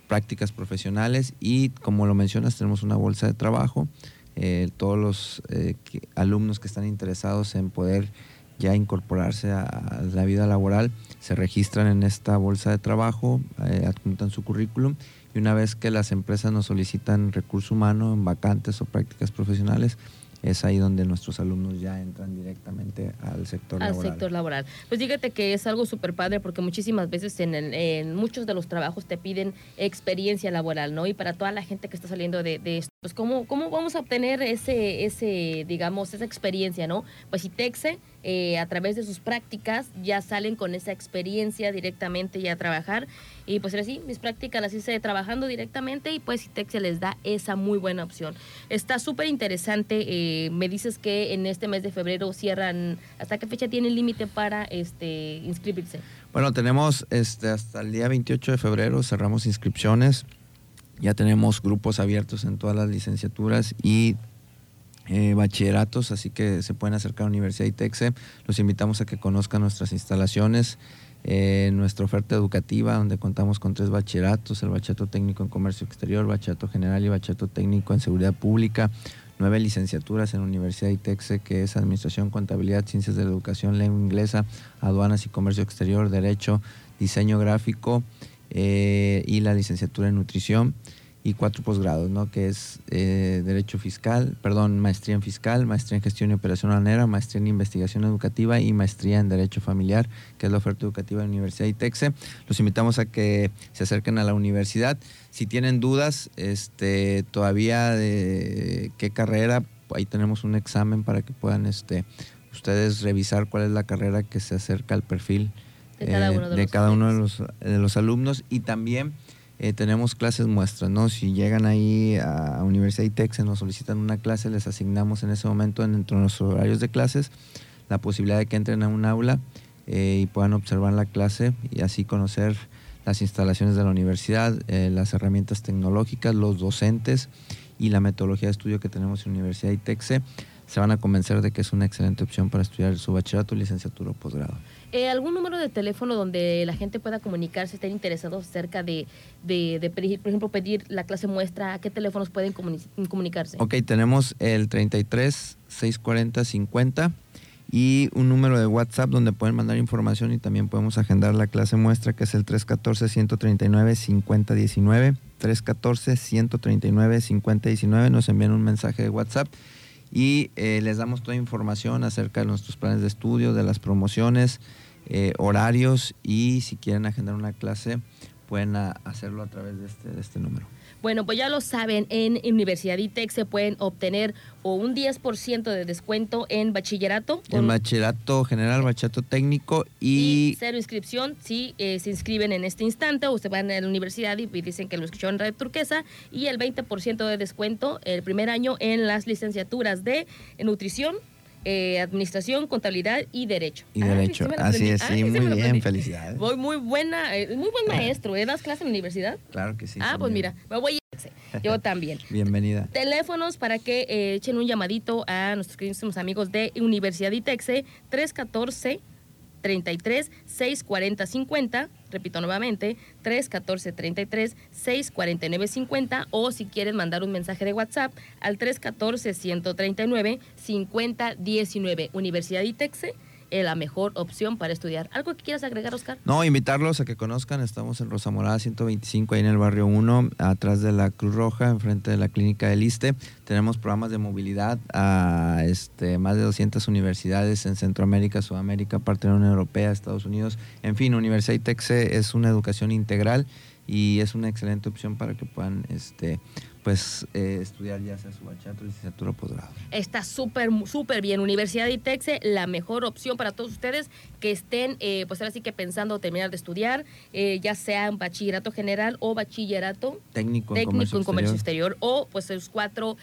prácticas profesionales y como lo mencionas, tenemos una bolsa de trabajo. Eh, todos los eh, alumnos que están interesados en poder ya incorporarse a, la vida laboral se registran en esta bolsa de trabajo, adjuntan su currículum y una vez que las empresas nos solicitan recurso humano en vacantes o prácticas profesionales, es ahí donde nuestros alumnos ya entran directamente al sector laboral. Al sector laboral. Pues fíjate que es algo súper padre porque muchísimas veces en, en, muchos de los trabajos te piden experiencia laboral, ¿no? Y para toda la gente que está saliendo de, de esto, pues ¿cómo, ¿cómo vamos a obtener ese, ese, digamos, esa experiencia, ¿no? Pues ITEXE eh, a través de sus prácticas ya salen con esa experiencia directamente ya a trabajar. Y pues así, mis prácticas las hice trabajando directamente y pues ITEX se les da esa muy buena opción. Está súper interesante. Eh, me dices que en este mes de febrero cierran, ¿hasta qué fecha tienen límite para este inscribirse? Bueno, tenemos este, hasta el día 28 de febrero, cerramos inscripciones. Ya tenemos grupos abiertos en todas las licenciaturas y eh, bachilleratos, así que se pueden acercar a la Universidad ITEXE. Los invitamos a que conozcan nuestras instalaciones, eh, nuestra oferta educativa, donde contamos con tres bachilleratos, el bachillerato técnico en comercio exterior, bachillerato general y bachillerato técnico en seguridad pública, nueve licenciaturas en la Universidad ITEXE, que es Administración, Contabilidad, Ciencias de la Educación, Lengua Inglesa, Aduanas y Comercio Exterior, Derecho, Diseño Gráfico eh, y la licenciatura en Nutrición y cuatro posgrados, ¿no? que es eh, Derecho Fiscal, perdón, Maestría en Fiscal, Maestría en Gestión y Operación Aduanera, Maestría en Investigación Educativa y Maestría en Derecho Familiar, que es la oferta educativa de la Universidad ITEXE. Los invitamos a que se acerquen a la universidad. Si tienen dudas este, todavía de qué carrera, ahí tenemos un examen para que puedan este, ustedes revisar cuál es la carrera que se acerca al perfil de cada uno de, cada uno de los, de los alumnos y también eh, tenemos clases muestras, ¿no? Si llegan ahí a Universidad ITEX y nos solicitan una clase, les asignamos en ese momento dentro de nuestros horarios de clases la posibilidad de que entren a un aula eh, y puedan observar la clase y así conocer las instalaciones de la universidad, eh, las herramientas tecnológicas, los docentes y la metodología de estudio que tenemos en Universidad ITEXE se van a convencer de que es una excelente opción para estudiar su bachillerato, licenciatura o posgrado. Eh, ¿Algún número de teléfono donde la gente pueda comunicarse, estén interesados acerca de, de, pedir, por ejemplo, pedir la clase muestra? ¿A qué teléfonos pueden comunicarse? Ok, tenemos el 33 640 50 y un número de WhatsApp donde pueden mandar información y también podemos agendar la clase muestra que es el 314-139-5019. 314-139-5019. Nos envían un mensaje de WhatsApp y eh, les damos toda información acerca de nuestros planes de estudio, de las promociones, eh, horarios y si quieren agendar una clase pueden a- hacerlo a través de este, de este número. Bueno, pues ya lo saben, en Universidad ITEC se pueden obtener o un 10% de descuento en bachillerato. En bachillerato general, bachillerato técnico y y, cero inscripción si eh, se inscriben en este instante o se van a la universidad y y dicen que lo escucharon en Radio Turquesa y el 20% de descuento el primer año en las licenciaturas de nutrición, eh, administración, contabilidad y derecho. y Ay, derecho. sí Así es, Ay, sí, muy bien, felicidades. Voy muy buena, eh, muy buen maestro. ¿eh? ¿Das clase en la universidad? Claro que sí. ah, pues mira, me voy a yo [laughs] también. Bienvenida. Teléfonos para que eh, echen un llamadito a nuestros queridos amigos de Universidad ITEXE 314 33 640 50. Repito nuevamente, 314 33 649 50. O si quieren mandar un mensaje de WhatsApp al 314 139 50 19. Universidad ITEXE es la mejor opción para estudiar. ¿Algo que quieras agregar, Oscar? No, invitarlos a que conozcan. Estamos en Rosa Morada 125, ahí en el barrio 1, atrás de la Cruz Roja, enfrente de la clínica del ISTE. Tenemos programas de movilidad a este, más de 200 universidades en Centroamérica, Sudamérica, parte de la Unión Europea, Estados Unidos. En fin, Universidad ITEXE es una educación integral y es una excelente opción para que puedan este, pues, eh, estudiar ya sea su bachillerato, licenciatura o posgrado. Está súper, súper bien. Universidad de ITEXE, la mejor opción para todos ustedes que estén, eh, pues ahora sí que pensando terminar de estudiar, eh, ya sea en bachillerato general o bachillerato Técnico, en técnico comercio, en comercio exterior. exterior o pues sus cuatro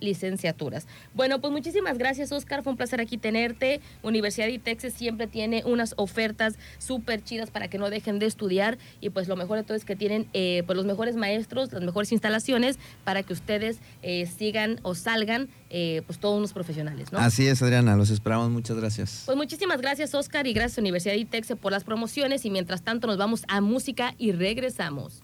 licenciaturas. Bueno, pues muchísimas gracias, Oscar. Fue un placer aquí tenerte. Universidad de ITEXE siempre tiene unas ofertas súper chidas para que no dejen de estudiar y pues lo mejor de todo es que tienen pues los mejores maestros, las mejores instalaciones para que ustedes eh, sigan o salgan eh, pues todos unos profesionales, ¿no? Así es, Adriana, los esperamos. Muchas gracias. Pues muchísimas gracias, Oscar, y gracias Universidad ITEXE por las promociones. Y mientras tanto, nos vamos a música y regresamos.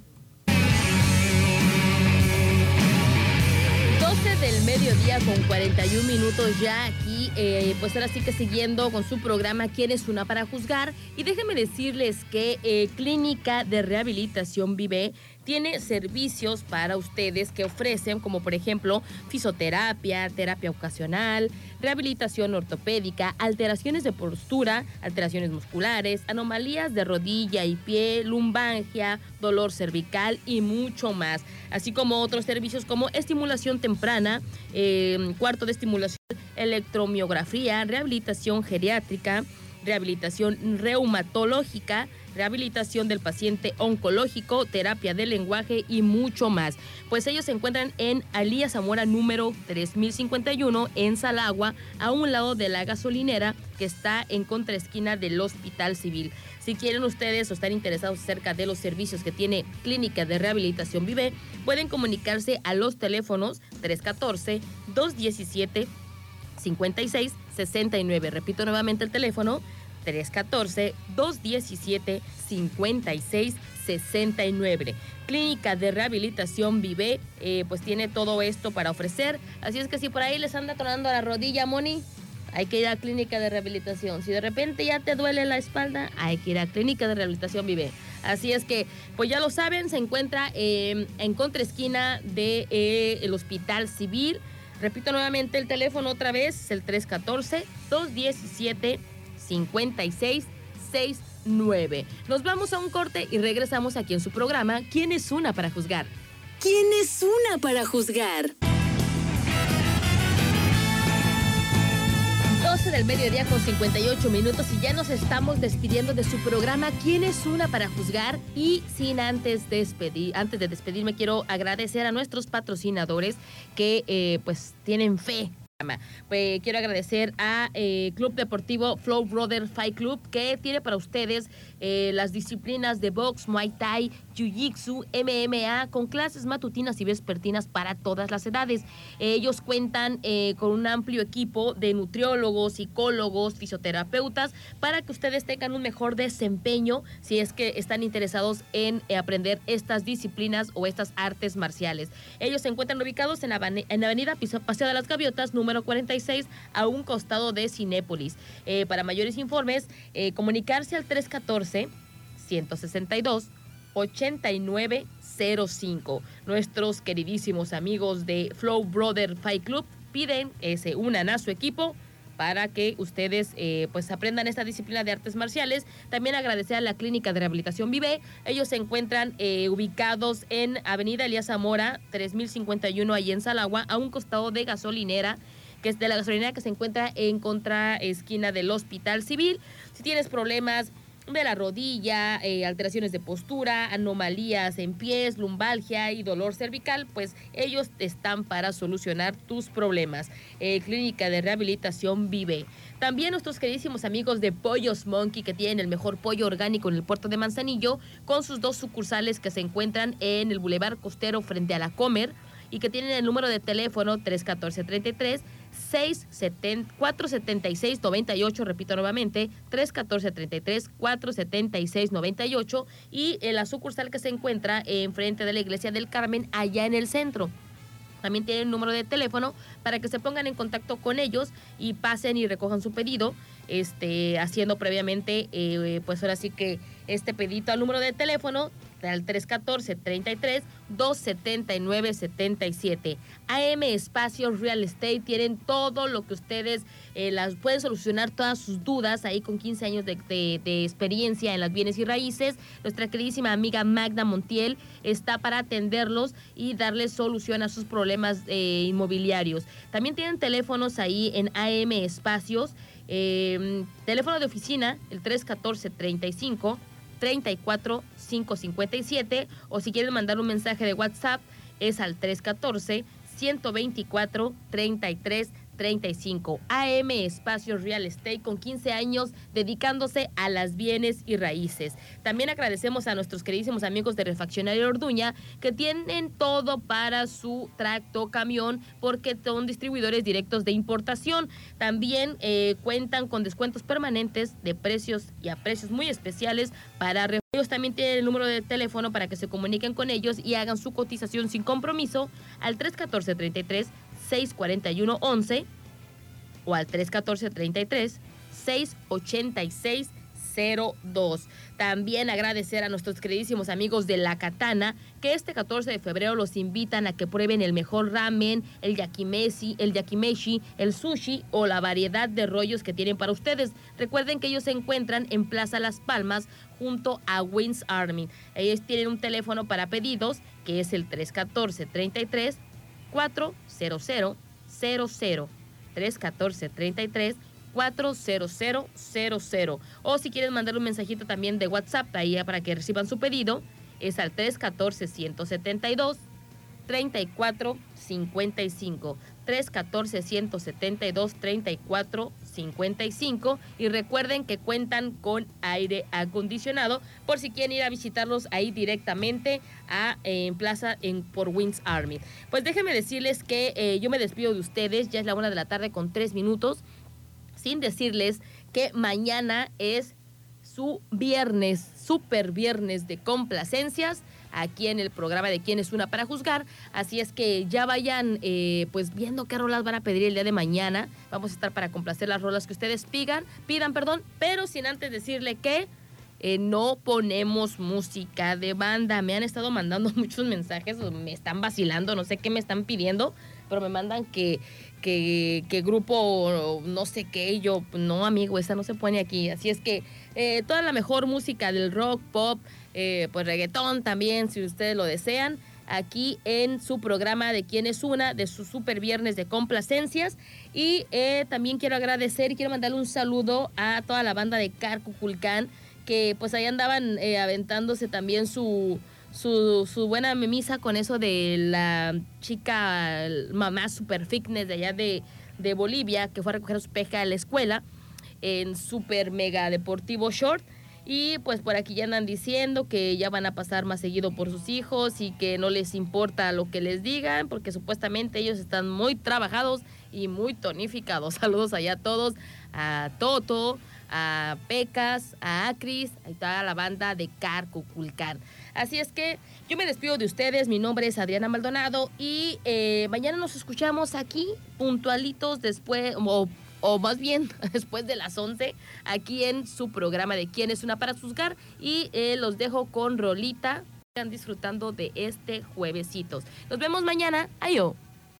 12 del mediodía con 41 minutos ya aquí, eh, pues ahora sí que siguiendo con su programa ¿Quién es una para juzgar? Y déjenme decirles que eh, Clínica de Rehabilitación Vive tiene servicios para ustedes que ofrecen, como por ejemplo fisioterapia, terapia ocasional, rehabilitación ortopédica, alteraciones de postura, alteraciones musculares, anomalías de rodilla y pie, lumbalgia, dolor cervical y mucho más. Así como otros servicios como estimulación temprana, eh, cuarto de estimulación, electromiografía, rehabilitación geriátrica, rehabilitación reumatológica, rehabilitación del paciente oncológico, terapia del lenguaje y mucho más. Pues ellos se encuentran en Alía Zamora número 3051 en Salagua, a un lado de la gasolinera que está en contraesquina del Hospital Civil. Si quieren ustedes o están interesados acerca de los servicios que tiene Clínica de Rehabilitación Vive, pueden comunicarse a los teléfonos 314 217 56 69. Repito nuevamente el teléfono 314 217 56 69. Clínica de Rehabilitación Vive, eh, pues tiene todo esto para ofrecer. Así es que si por ahí les anda tronando la rodilla, Moni, hay que ir a Clínica de Rehabilitación. Si de repente ya te duele la espalda, hay que ir a Clínica de Rehabilitación Vive. Así es que, pues ya lo saben, se encuentra en contraesquina del de, eh, Hospital Civil. Repito nuevamente el teléfono otra vez, el 314-217-5669. Nos vamos a un corte y regresamos aquí en su programa, ¿Quién es una para juzgar? ¿Quién es una para juzgar? 12 del mediodía con 58 minutos y ya nos estamos despidiendo de su programa ¿Quién es una para juzgar? Y sin antes despedir, antes de despedirme quiero agradecer a nuestros patrocinadores que eh, pues tienen fe. Pues quiero agradecer a eh, Club Deportivo Flow Brother Fight Club que tiene para ustedes eh, las disciplinas de box, muay thai, jiu-jitsu, MMA con clases matutinas y vespertinas para todas las edades. Ellos cuentan eh, con un amplio equipo de nutriólogos, psicólogos, fisioterapeutas para que ustedes tengan un mejor desempeño si es que están interesados en eh, aprender estas disciplinas o estas artes marciales. Ellos se encuentran ubicados en, en Avenida Paseo de las Gaviotas, número 46, a un costado de Cinépolis. Eh, para mayores informes, comunicarse al 314 162 8905. Nuestros queridísimos amigos de Flow Brother Fight Club piden que se unan a su equipo para que ustedes eh, pues aprendan esta disciplina de artes marciales. También agradecer a la Clínica de Rehabilitación Vive. Ellos se encuentran eh, ubicados en Avenida Elías Zamora, 3051, ahí en Salagua, a un costado de gasolinera que es de la gasolinera que se encuentra en contra esquina del Hospital Civil. Si tienes problemas de la rodilla, eh, alteraciones de postura, anomalías en pies, lumbalgia y dolor cervical, pues ellos están para solucionar tus problemas. Eh, Clínica de Rehabilitación Vive. También nuestros queridísimos amigos de Pollos Monkey, que tienen el mejor pollo orgánico en el puerto de Manzanillo, con sus dos sucursales que se encuentran en el Boulevard Costero frente a la Comer y que tienen el número de teléfono 314-33 476 98, repito nuevamente, 314 33 476 98 y en la sucursal que se encuentra enfrente de la iglesia del Carmen, allá en el centro. También tienen un número de teléfono para que se pongan en contacto con ellos y pasen y recojan su pedido, este, haciendo previamente, eh, pues ahora sí que este pedito al número de teléfono al 314-33 279-77. AM Espacios Real Estate tienen todo lo que ustedes eh, las pueden solucionar todas sus dudas ahí con 15 años de, experiencia en las bienes y raíces. Nuestra queridísima amiga Magda Montiel está para atenderlos y darles solución a sus problemas eh, inmobiliarios. También tienen teléfonos ahí en AM Espacios. Eh, teléfono de oficina, el 314 35 34 557 o si quieren mandar un mensaje de WhatsApp es al 314 124 33 35 AM Espacios Real Estate con 15 años dedicándose a las bienes y raíces. También agradecemos a nuestros queridísimos amigos de Refaccionario Orduña que tienen todo para su tracto camión porque son distribuidores directos de importación. También eh, cuentan con descuentos permanentes de precios y a precios muy especiales para ellos también tienen el número de teléfono para que se comuniquen con ellos y hagan su cotización sin compromiso al 314 33 641-11 o al 314-33 686 02. También agradecer a nuestros queridísimos amigos de La Katana que este 14 de febrero los invitan a que prueben el mejor ramen, el yakimeshi, el yakimeshi, el sushi o la variedad de rollos que tienen para ustedes. Recuerden que ellos se encuentran en Plaza Las Palmas junto a Wins Army. Ellos tienen un teléfono para pedidos que es el 314 33 400 314 33 40000 o si quieren mandar un mensajito también de WhatsApp ahí para que reciban su pedido es al 314 172 3455 314 172 34 55 y recuerden que cuentan con aire acondicionado por si quieren ir a visitarlos ahí directamente a, en Plaza en, por Wings Army. Pues déjenme decirles que eh, yo me despido de ustedes, ya es la una de la tarde con tres minutos, sin decirles que mañana es su viernes, super viernes de complacencias aquí en el programa de Quién es una para juzgar. Así es que ya vayan eh, pues viendo qué rolas van a pedir el día de mañana. Vamos a estar para complacer las rolas que ustedes pidan, pidan, perdón, pero sin antes decirle que eh, no ponemos música de banda. Me han estado mandando [laughs] muchos mensajes, me están vacilando, no sé qué me están pidiendo, pero me mandan que, que, grupo, no sé qué, yo, no amigo, esa no se pone aquí. Así es que eh, toda la mejor música del rock, pop, eh, pues reggaetón también, si ustedes lo desean, aquí en su programa de Quién es Una, de su super viernes de complacencias. Y eh, también quiero agradecer y quiero mandarle un saludo a toda la banda de Carcuculcán, que pues ahí andaban eh, aventándose también su, su, buena misa con eso de la chica mamá super fitness de allá de, de Bolivia, que fue a recoger su peja a la escuela en super mega deportivo short. Y pues por aquí ya andan diciendo que ya van a pasar más seguido por sus hijos y que no les importa lo que les digan porque supuestamente ellos están muy trabajados y muy tonificados. [laughs] Saludos allá a todos, a Toto, a Pecas, a Acris, a toda la banda de Carcuculcán. Así es que yo me despido de ustedes, mi nombre es Adriana Maldonado y eh, mañana nos escuchamos aquí puntualitos después o más bien [laughs] después de las 11, aquí en su programa de Quién es una para juzgar. Y eh, los dejo con Rolita. Están disfrutando de este juevesitos. Nos vemos mañana. Ayo.